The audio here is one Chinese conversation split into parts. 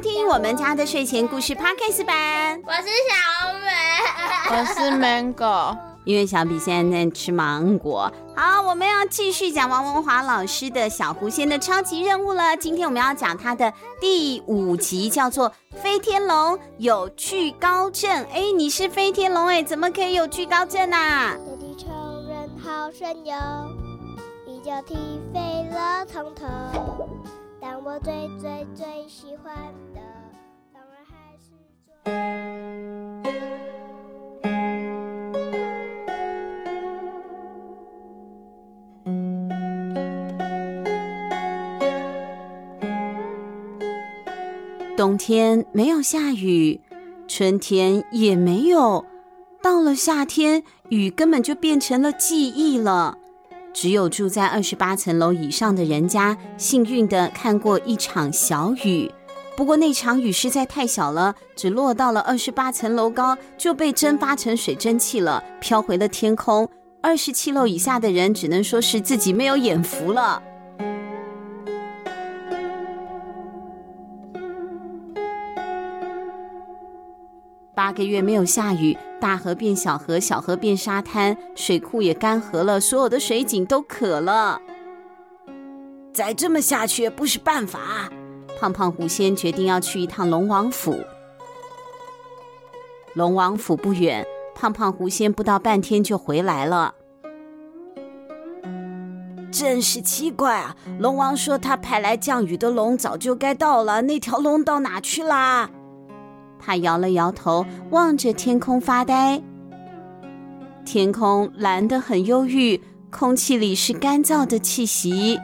听我们家的睡前故事 Podcast 版。我是小美，我是 Mango。因为小比现在在吃芒果。好，我们要继续讲王文华老师的小狐仙的超级任务了。今天我们要讲他的第五集，叫做《飞天龙有惧高症》。哎，你是飞天龙哎，怎么可以有惧高症啊？我的仇人好神勇，一脚踢飞了从头。但我最最最喜欢的，当然还是冬天没有下雨，春天也没有，到了夏天，雨根本就变成了记忆了。只有住在二十八层楼以上的人家，幸运的看过一场小雨。不过那场雨实在太小了，只落到了二十八层楼高，就被蒸发成水蒸气了，飘回了天空。二十七楼以下的人只能说是自己没有眼福了。八个月没有下雨，大河变小河，小河变沙滩，水库也干涸了，所有的水井都渴了。再这么下去不是办法。胖胖狐仙决定要去一趟龙王府。龙王府不远，胖胖狐仙不到半天就回来了。真是奇怪啊！龙王说他派来降雨的龙早就该到了，那条龙到哪去啦？他摇了摇头，望着天空发呆。天空蓝得很忧郁，空气里是干燥的气息。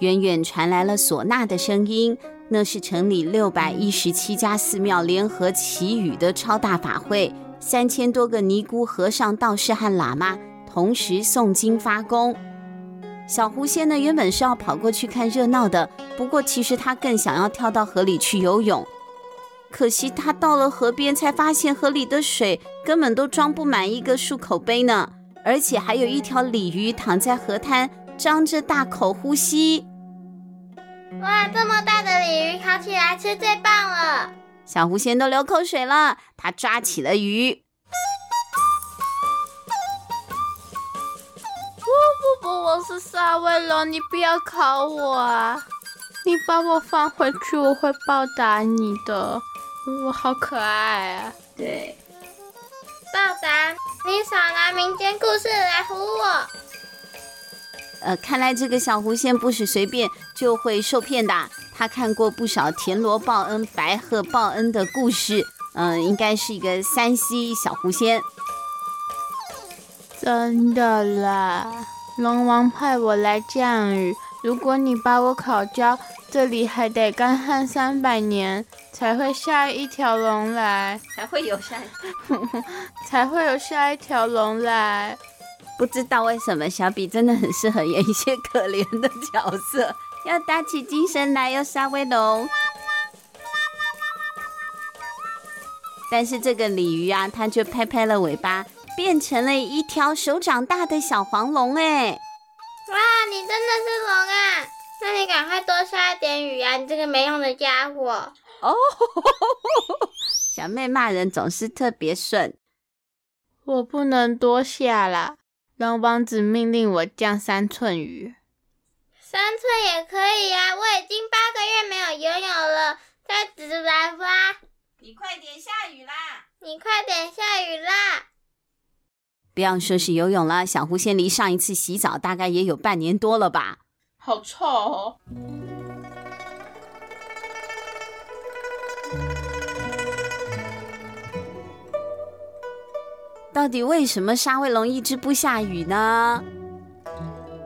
远远传来了唢呐的声音，那是城里六百一十七家寺庙联合祈雨的超大法会，三千多个尼姑、和尚、道士和喇嘛同时诵经发功。小狐仙呢，原本是要跑过去看热闹的，不过其实他更想要跳到河里去游泳。可惜他到了河边，才发现河里的水根本都装不满一个漱口杯呢，而且还有一条鲤鱼躺在河滩，张着大口呼吸。哇，这么大的鲤鱼，烤起来吃最棒了！小狐仙都流口水了，他抓起了鱼。我是沙威龙，你不要考我啊！你把我放回去，我会报答你的。我好可爱啊！对，报答你少拿民间故事来唬我。呃，看来这个小狐仙不是随便就会受骗的。他看过不少田螺报恩、白鹤报恩的故事，嗯、呃，应该是一个山西小狐仙。真的啦。龙王派我来降雨，如果你把我烤焦，这里还得干旱三百年，才会下一条龙来，才会有下，才会有下一条龙来。不知道为什么小比真的很适合演一些可怜的角色，要打起精神来要杀威龙。但是这个鲤鱼啊，它却拍拍了尾巴。变成了一条手掌大的小黄龙哎！哇，你真的是龙啊！那你赶快多下一点雨啊！你这个没用的家伙！哦，小妹骂人总是特别顺。我不能多下啦，龙王子命令我降三寸雨。三寸也可以呀，我已经八个月没有游泳了，再直来吧。你快点下雨啦！你快点下雨啦！不要说是游泳了，小狐仙离上一次洗澡大概也有半年多了吧？好臭哦！到底为什么沙威龙一直不下雨呢？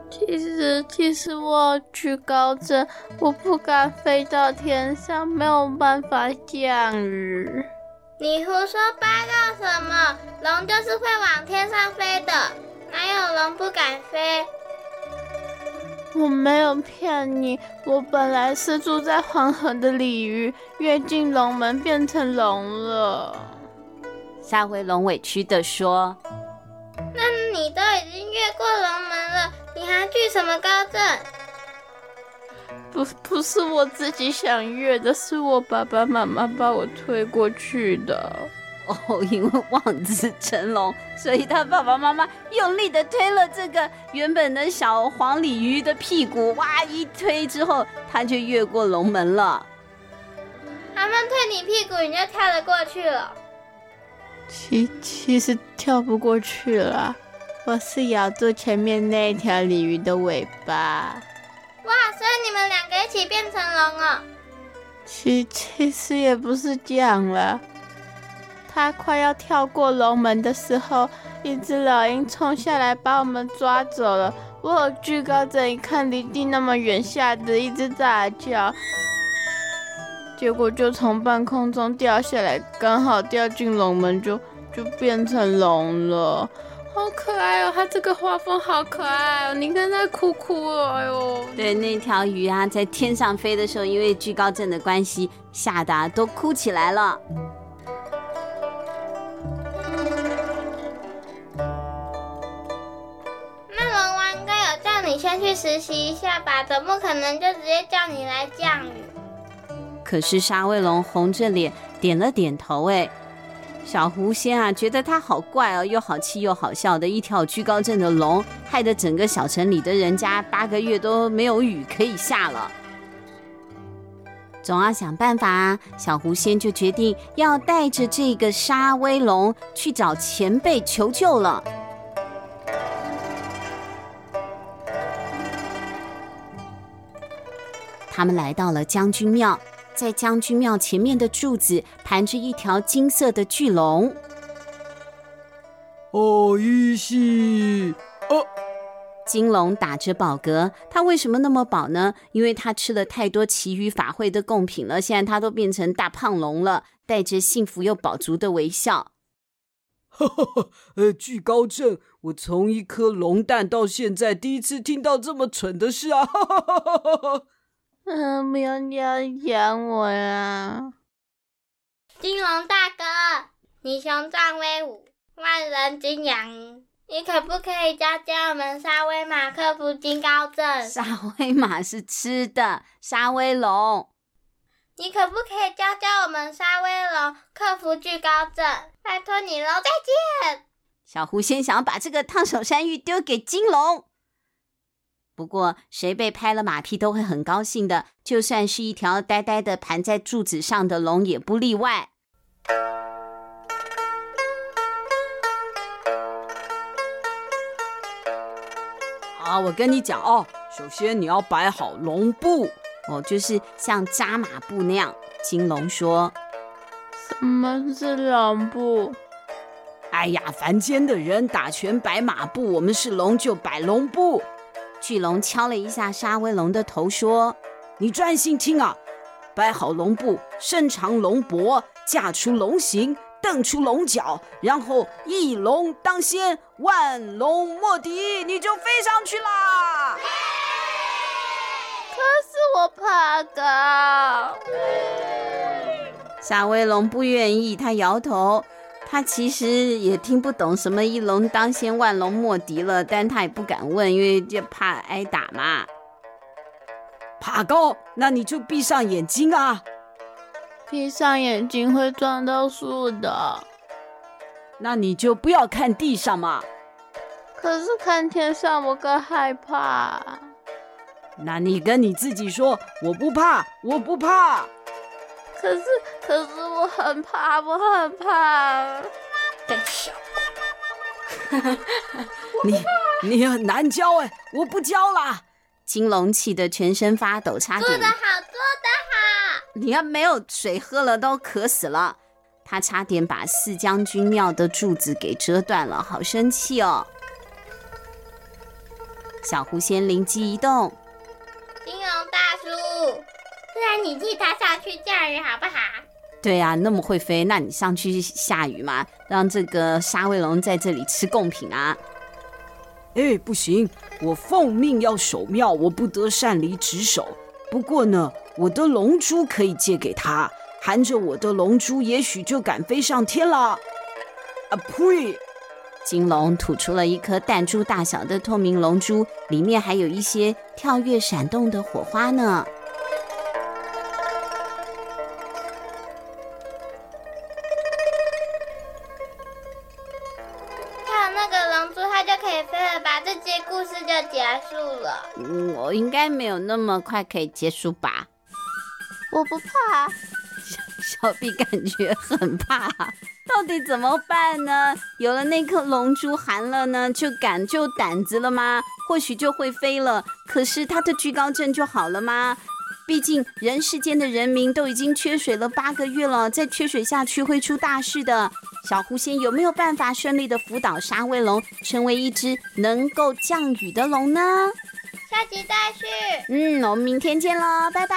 其实，其实我惧高症，我不敢飞到天上，没有办法降雨。你胡说八道什么？龙就是会往天上飞的，哪有龙不敢飞？我没有骗你，我本来是住在黄河的鲤鱼，跃进龙门变成龙了。沙回龙委屈的说：“那你都已经越过龙门了，你你还惧什么高震？不，不是我自己想越的，是我爸爸妈妈把我推过去的。哦，因为望子成龙，所以他爸爸妈妈用力的推了这个原本的小黄鲤鱼的屁股，哇！一推之后，他就越过龙门了。他们推你屁股，你就跳得过去了。其其实跳不过去了，我是咬住前面那一条鲤鱼的尾巴。哇！所以你们两个一起变成龙了。其其实也不是这样了。他快要跳过龙门的时候，一只老鹰冲下来把我们抓走了。我有惧高症，一看离地那么远，吓得一直大叫，结果就从半空中掉下来，刚好掉进龙门，就就变成龙了。好可爱哦，它这个画风好可爱哦，你看它哭哭哦，哎呦。对，那条鱼啊，在天上飞的时候，因为惧高症的关系，吓得都哭起来了。那龙湾哥有叫你先去实习一下吧，总不可能就直接叫你来降雨。可是沙威龙红着脸点了点头。哎，小狐仙啊，觉得他好怪哦，又好气又好笑的一条居高镇的龙，害得整个小城里的人家八个月都没有雨可以下了。总要想办法！小狐仙就决定要带着这个沙威龙去找前辈求救了。他们来到了将军庙，在将军庙前面的柱子盘着一条金色的巨龙。哦，一西，哦，金龙打着饱嗝，它为什么那么饱呢？因为它吃了太多祈雨法会的贡品了，现在它都变成大胖龙了，带着幸福又饱足的微笑。哈哈哈，呃，惧高症，我从一颗龙蛋到现在第一次听到这么蠢的事啊！哈哈哈哈哈。嗯，不要这样讲我呀！金龙大哥，你雄壮威武，万人敬仰，你可不可以教教我们沙威玛克服金高症？沙威玛是吃的，沙威龙，你可不可以教教我们沙威龙克服惧高症？拜托你喽，再见！小狐仙想要把这个烫手山芋丢给金龙。不过，谁被拍了马屁都会很高兴的，就算是一条呆呆的盘在柱子上的龙也不例外。好，我跟你讲哦，首先你要摆好龙步哦，就是像扎马步那样。金龙说：“什么是龙步？”哎呀，凡间的人打拳摆马步，我们是龙就摆龙步。巨龙敲了一下沙威龙的头，说：“你专心听啊，摆好龙步，伸长龙脖，架出龙形，瞪出龙角，然后一龙当先，万龙莫敌，你就飞上去啦。”可是我怕高。沙威龙不愿意，他摇头。他其实也听不懂什么“一龙当先，万龙莫敌”了，但他也不敢问，因为就怕挨打嘛。爬高，那你就闭上眼睛啊！闭上眼睛会撞到树的。那你就不要看地上嘛。可是看天上我更害怕。那你跟你自己说：“我不怕，我不怕。”可是，可是我很怕，我很怕。胆小，你你很难教哎，我不教啦。金龙气得全身发抖，差点。做得好，做得好。你要没有水喝了都渴死了。他差点把四将军庙的柱子给折断了，好生气哦。小狐仙灵机一动，金龙大叔。不然你替他上去降雨好不好？对呀、啊，那么会飞，那你上去下雨嘛，让这个沙威龙在这里吃贡品啊。哎，不行，我奉命要守庙，我不得擅离职守。不过呢，我的龙珠可以借给他，含着我的龙珠，也许就敢飞上天了。啊呸！金龙吐出了一颗弹珠大小的透明龙珠，里面还有一些跳跃闪动的火花呢。该没有那么快可以结束吧？我不怕。小，小 B 感觉很怕。到底怎么办呢？有了那颗龙珠含了呢，就敢就胆子了吗？或许就会飞了。可是他的惧高症就好了吗？毕竟人世间的人民都已经缺水了八个月了，再缺水下去会出大事的。小狐仙有没有办法顺利的辅导沙威龙，成为一只能够降雨的龙呢？下集再续。嗯，我们明天见喽，拜拜。